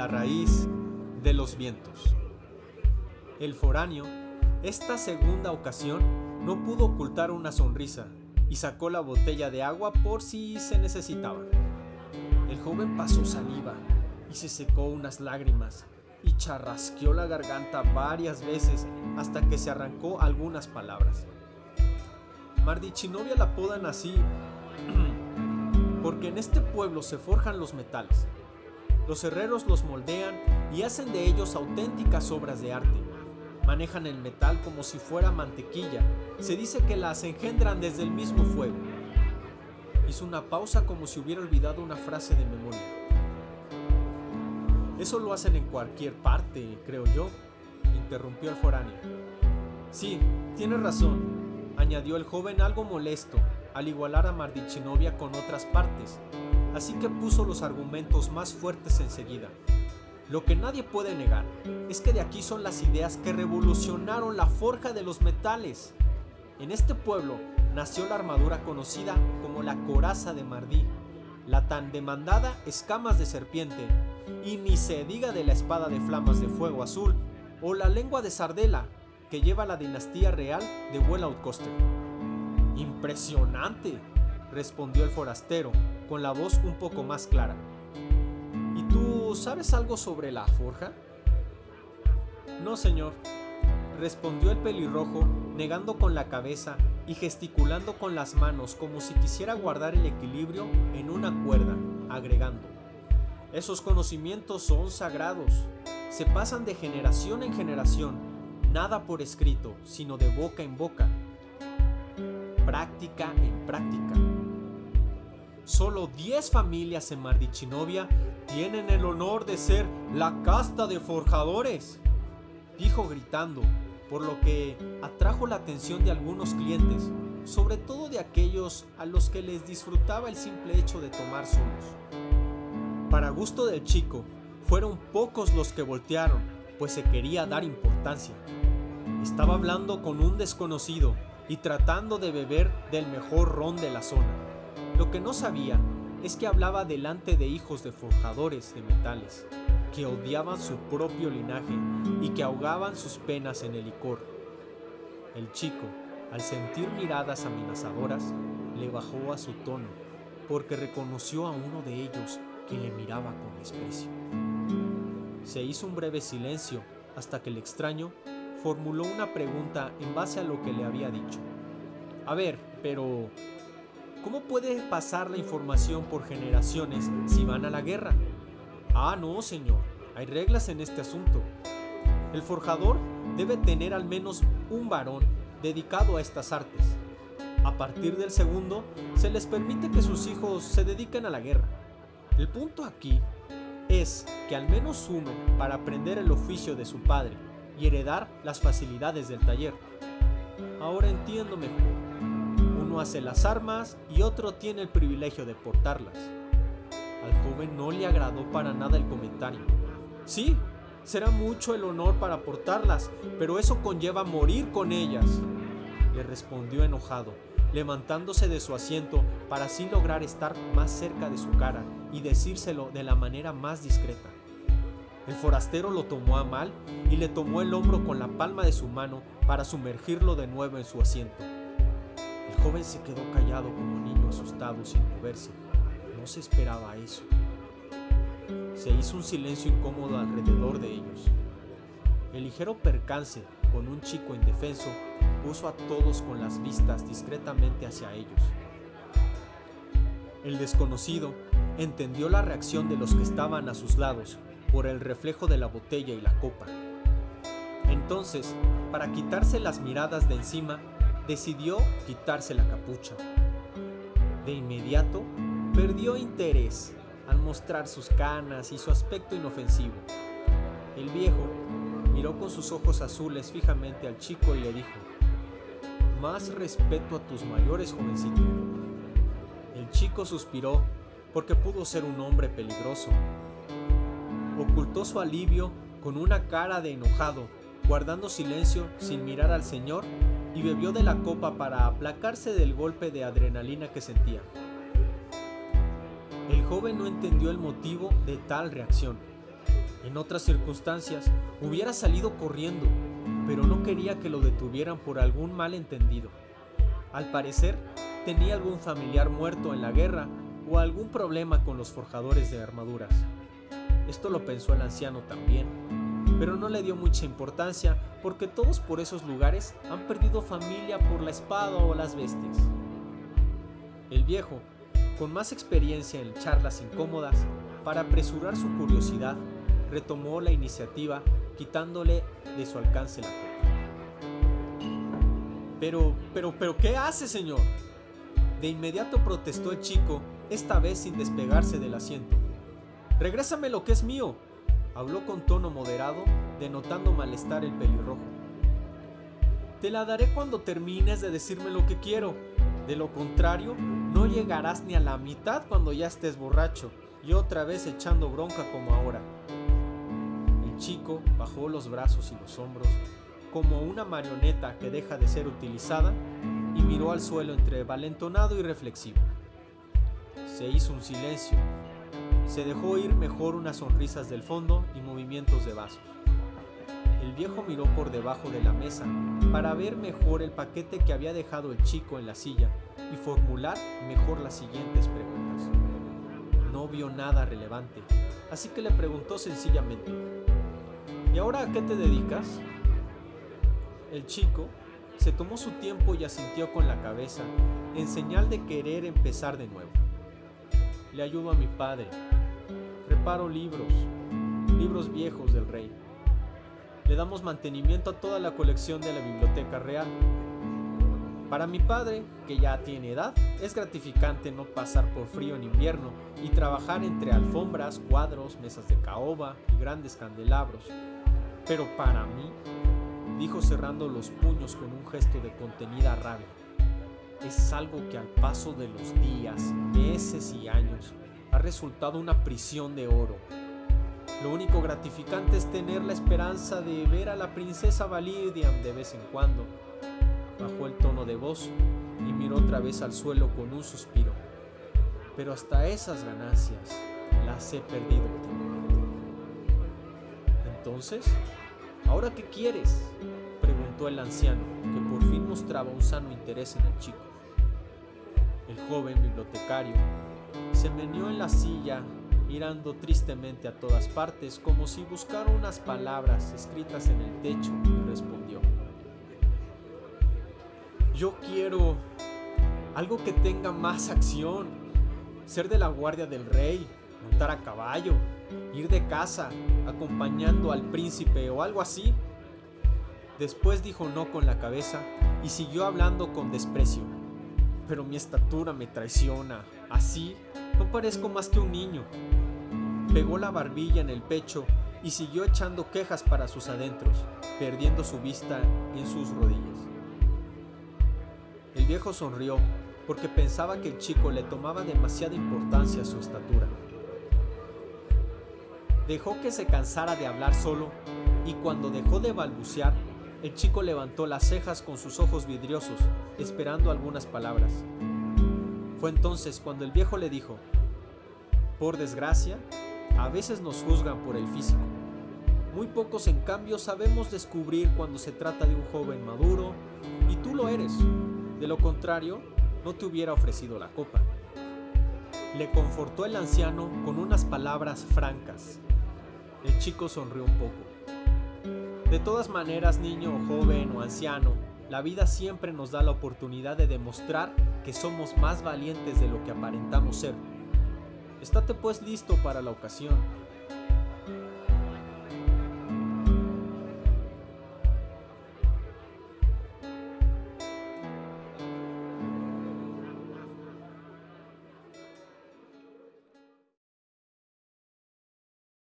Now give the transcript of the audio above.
La raíz de los vientos. El foráneo, esta segunda ocasión, no pudo ocultar una sonrisa y sacó la botella de agua por si se necesitaba. El joven pasó saliva y se secó unas lágrimas y charrasqueó la garganta varias veces hasta que se arrancó algunas palabras. Mardichinovia la apodan así porque en este pueblo se forjan los metales. Los herreros los moldean y hacen de ellos auténticas obras de arte. Manejan el metal como si fuera mantequilla. Se dice que las engendran desde el mismo fuego. Hizo una pausa como si hubiera olvidado una frase de memoria. Eso lo hacen en cualquier parte, creo yo, interrumpió el foráneo. Sí, tienes razón, añadió el joven algo molesto al igualar a Mardichinovia con otras partes, así que puso los argumentos más fuertes enseguida. Lo que nadie puede negar es que de aquí son las ideas que revolucionaron la forja de los metales. En este pueblo nació la armadura conocida como la coraza de Mardí, la tan demandada escamas de serpiente, y ni se diga de la espada de flamas de fuego azul o la lengua de sardela que lleva la dinastía real de Wellout Coster. Impresionante, respondió el forastero, con la voz un poco más clara. ¿Y tú sabes algo sobre la forja? No, señor, respondió el pelirrojo, negando con la cabeza y gesticulando con las manos como si quisiera guardar el equilibrio en una cuerda, agregando. Esos conocimientos son sagrados, se pasan de generación en generación, nada por escrito, sino de boca en boca, práctica en práctica. Solo 10 familias en Mardichinovia tienen el honor de ser la casta de forjadores, dijo gritando, por lo que atrajo la atención de algunos clientes, sobre todo de aquellos a los que les disfrutaba el simple hecho de tomar solos. Para gusto del chico, fueron pocos los que voltearon, pues se quería dar importancia. Estaba hablando con un desconocido y tratando de beber del mejor ron de la zona. Lo que no sabía es que hablaba delante de hijos de forjadores de metales, que odiaban su propio linaje y que ahogaban sus penas en el licor. El chico, al sentir miradas amenazadoras, le bajó a su tono, porque reconoció a uno de ellos que le miraba con desprecio. Se hizo un breve silencio hasta que el extraño formuló una pregunta en base a lo que le había dicho. A ver, pero ¿cómo puede pasar la información por generaciones si van a la guerra? Ah, no, señor, hay reglas en este asunto. El forjador debe tener al menos un varón dedicado a estas artes. A partir del segundo, se les permite que sus hijos se dediquen a la guerra. El punto aquí es que al menos uno para aprender el oficio de su padre y heredar las facilidades del taller. Ahora entiendo mejor. Uno hace las armas y otro tiene el privilegio de portarlas. Al joven no le agradó para nada el comentario. Sí, será mucho el honor para portarlas, pero eso conlleva morir con ellas, le respondió enojado, levantándose de su asiento para así lograr estar más cerca de su cara y decírselo de la manera más discreta. El forastero lo tomó a mal y le tomó el hombro con la palma de su mano para sumergirlo de nuevo en su asiento. Joven se quedó callado como niño asustado sin moverse. No se esperaba eso. Se hizo un silencio incómodo alrededor de ellos. El ligero percance con un chico indefenso puso a todos con las vistas discretamente hacia ellos. El desconocido entendió la reacción de los que estaban a sus lados por el reflejo de la botella y la copa. Entonces, para quitarse las miradas de encima, decidió quitarse la capucha. De inmediato, perdió interés al mostrar sus canas y su aspecto inofensivo. El viejo miró con sus ojos azules fijamente al chico y le dijo, más respeto a tus mayores, jovencito. El chico suspiró porque pudo ser un hombre peligroso ocultó su alivio con una cara de enojado, guardando silencio sin mirar al señor y bebió de la copa para aplacarse del golpe de adrenalina que sentía. El joven no entendió el motivo de tal reacción. En otras circunstancias hubiera salido corriendo, pero no quería que lo detuvieran por algún malentendido. Al parecer, tenía algún familiar muerto en la guerra o algún problema con los forjadores de armaduras. Esto lo pensó el anciano también, pero no le dio mucha importancia porque todos por esos lugares han perdido familia por la espada o las bestias. El viejo, con más experiencia en charlas incómodas, para apresurar su curiosidad, retomó la iniciativa quitándole de su alcance la copa. Pero, pero, pero, ¿qué hace, señor? De inmediato protestó el chico, esta vez sin despegarse del asiento. Regrésame lo que es mío, habló con tono moderado, denotando malestar el pelirrojo. Te la daré cuando termines de decirme lo que quiero. De lo contrario, no llegarás ni a la mitad cuando ya estés borracho y otra vez echando bronca como ahora chico bajó los brazos y los hombros como una marioneta que deja de ser utilizada y miró al suelo entre valentonado y reflexivo. Se hizo un silencio. Se dejó ir mejor unas sonrisas del fondo y movimientos de vasos. El viejo miró por debajo de la mesa para ver mejor el paquete que había dejado el chico en la silla y formular mejor las siguientes preguntas. No vio nada relevante, así que le preguntó sencillamente, ¿Y ahora a qué te dedicas? El chico se tomó su tiempo y asintió con la cabeza, en señal de querer empezar de nuevo. Le ayudo a mi padre. Reparo libros, libros viejos del rey. Le damos mantenimiento a toda la colección de la biblioteca real. Para mi padre, que ya tiene edad, es gratificante no pasar por frío en invierno y trabajar entre alfombras, cuadros, mesas de caoba y grandes candelabros, pero para mí, dijo cerrando los puños con un gesto de contenida rabia, es algo que al paso de los días, meses y años ha resultado una prisión de oro. Lo único gratificante es tener la esperanza de ver a la princesa Validian de vez en cuando. Bajó el tono de voz y miró otra vez al suelo con un suspiro. Pero hasta esas ganancias las he perdido Entonces, ¿Ahora qué quieres? preguntó el anciano, que por fin mostraba un sano interés en el chico. El joven bibliotecario se meneó en la silla, mirando tristemente a todas partes, como si buscara unas palabras escritas en el techo, y respondió. Yo quiero algo que tenga más acción, ser de la guardia del rey, montar a caballo, ir de casa acompañando al príncipe o algo así. Después dijo no con la cabeza y siguió hablando con desprecio. Pero mi estatura me traiciona. Así no parezco más que un niño. Pegó la barbilla en el pecho y siguió echando quejas para sus adentros, perdiendo su vista en sus rodillas. El viejo sonrió porque pensaba que el chico le tomaba demasiada importancia a su estatura. Dejó que se cansara de hablar solo y cuando dejó de balbucear, el chico levantó las cejas con sus ojos vidriosos, esperando algunas palabras. Fue entonces cuando el viejo le dijo, por desgracia, a veces nos juzgan por el físico. Muy pocos en cambio sabemos descubrir cuando se trata de un joven maduro, y tú lo eres. De lo contrario, no te hubiera ofrecido la copa. Le confortó el anciano con unas palabras francas, el chico sonrió un poco. De todas maneras, niño o joven o anciano, la vida siempre nos da la oportunidad de demostrar que somos más valientes de lo que aparentamos ser. Estate pues listo para la ocasión